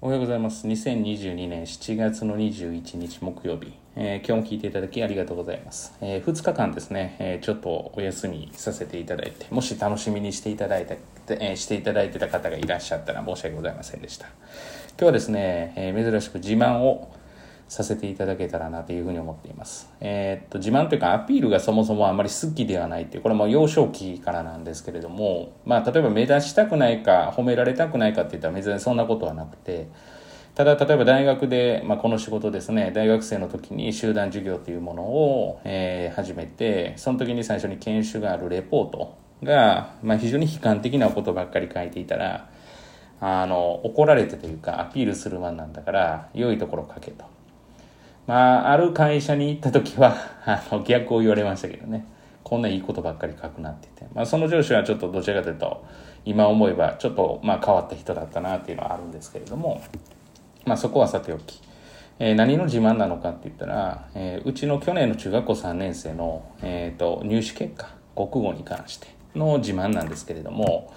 おはようございます。2022年7月の21日木曜日、えー、今日も聞いていただきありがとうございます。えー、2日間ですね、えー、ちょっとお休みさせていただいて、もし楽しみにしていただいた、えしていただいてた方がいらっしゃったら申し訳ございませんでした。今日はですね、え珍しく自慢をさせていただけたらなというふうに思っています。えー、っと、自慢というかアピールがそもそもあまり好きではないっていう、これも幼少期からなんですけれども、まあ、例えば目立ちたくないか、褒められたくないかって言ったら別にそんなことはなくて、ただ、例えば大学で、まあ、この仕事ですね、大学生の時に集団授業というものを、えー、始めて、その時に最初に研修があるレポートが、まあ、非常に悲観的なことばっかり書いていたら、あの、怒られてというか、アピールする番なんだから、良いところ書けと。まあ、ある会社に行った時は、あの、逆を言われましたけどね。こんないいことばっかり書くなってて。まあ、その上司はちょっとどちらかというと、今思えばちょっと、まあ、変わった人だったなっていうのはあるんですけれども、まあ、そこはさておき。えー、何の自慢なのかって言ったら、えー、うちの去年の中学校3年生の、えーと、入試結果、国語に関しての自慢なんですけれども、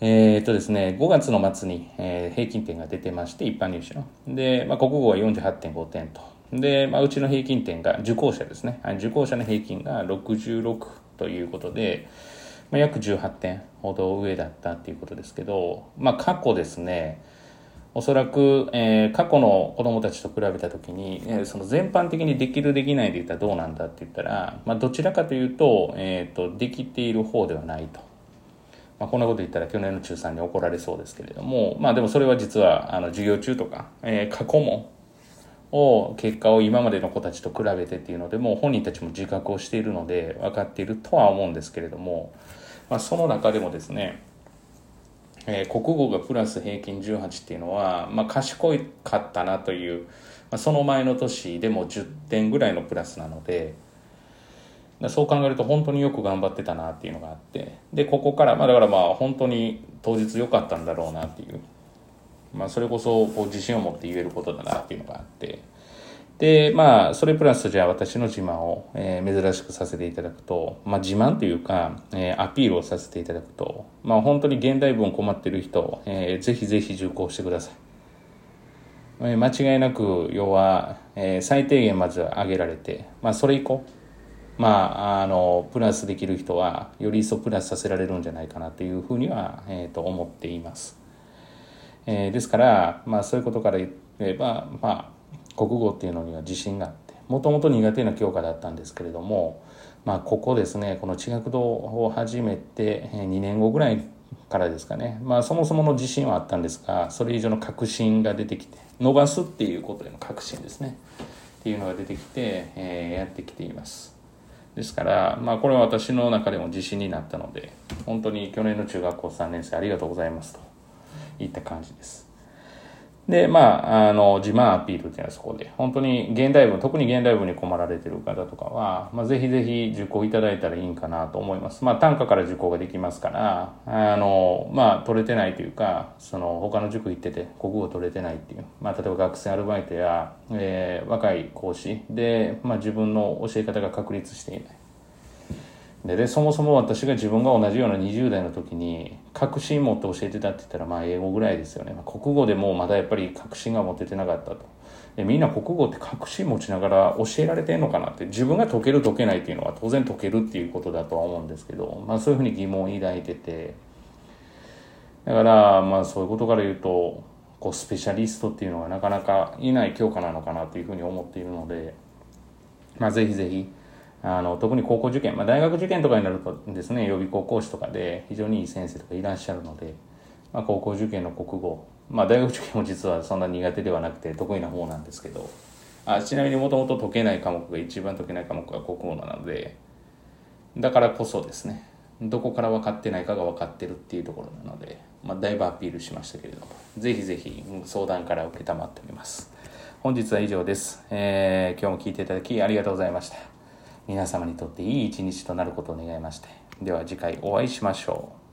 えっ、ー、とですね、5月の末に、えー、平均点が出てまして、一般入試の。で、まあ、国語は48.5点と。で、まあ、うちの平均点が、受講者ですね。受講者の平均が66ということで、まあ、約18点ほど上だったっていうことですけど、まあ、過去ですね、おそらく、えー、過去の子供たちと比べた時に、えー、その全般的にできるできないで言ったらどうなんだって言ったら、まあ、どちらかというと,、えーと、できている方ではないと。まあ、こんなこと言ったら去年の中3に怒られそうですけれども、まあでもそれは実はあの授業中とか、えー、過去もを結果を今までの子たちと比べてっていうのでもう本人たちも自覚をしているので分かっているとは思うんですけれども、まあ、その中でもですね、えー、国語がプラス平均18っていうのは、まあ、賢いかったなという、まあ、その前の年でも10点ぐらいのプラスなのでそう考えると本当によく頑張ってたなっていうのがあってでここから、まあ、だからまあ本当に当日良かったんだろうなっていうまあ、それこそこう自信を持って言えることだなっていうのがあってでまあそれプラスじゃあ私の自慢を、えー、珍しくさせていただくと、まあ、自慢というか、えー、アピールをさせていただくと、まあ、本当に現代文困ってる人、えー、ぜひぜひ受講してください。えー、間違いなく要は、えー、最低限まず上げられて、まあ、それ以降まあ、あのプラスできる人はより一層プラスさせられるんじゃないかなというふうには、えー、と思っています。えー、ですから、まあ、そういうことから言えば、まあ、国語っていうのには自信があってもともと苦手な教科だったんですけれども、まあ、ここですねこの地学堂を始めて2年後ぐらいからですかね、まあ、そもそもの自信はあったんですがそれ以上の確信が出てきて伸ばすっていうことへの確信ですねっていうのが出てきて、えー、やってきていますですから、まあ、これは私の中でも自信になったので本当に去年の中学校3年生ありがとうございますといった感じです。で、まあ、あの、自慢アピールっていうのはそこで、本当に現代文、特に現代文に困られてる方とかは、まあ、ぜひぜひ受講いただいたらいいんかなと思います。まあ、単価から受講ができますから、あの、まあ、取れてないというか、その、他の塾行ってて、国語取れてないっていう、まあ、例えば学生アルバイトや、えー、若い講師で、まあ、自分の教え方が確立していない。ででそもそも私が自分が同じような20代の時に確信持って教えてたって言ったらまあ英語ぐらいですよね、まあ、国語でもまだやっぱり確信が持ててなかったと。でみんな国語って確信持ちながら教えられてんのかなって自分が解ける解けないっていうのは当然解けるっていうことだとは思うんですけど、まあ、そういうふうに疑問を抱いてて。だからまあそういうことから言うとこうスペシャリストっていうのがなかなかいない教科なのかなというふうに思っているのでまあぜひぜひあの特に高校受験、まあ、大学受験とかになるとですね予備高校師とかで非常にいい先生とかいらっしゃるので、まあ、高校受験の国語、まあ、大学受験も実はそんな苦手ではなくて得意な方なんですけどあちなみにもともと解けない科目が一番解けない科目が国語なのでだからこそですねどこから分かってないかが分かってるっていうところなので、まあ、だいぶアピールしましたけれどもぜひぜひ相談から承っております。本日は以上です、えー、今日も聞いていただきありがとうございました。皆様にとっていい一日となることを願いましてでは次回お会いしましょう。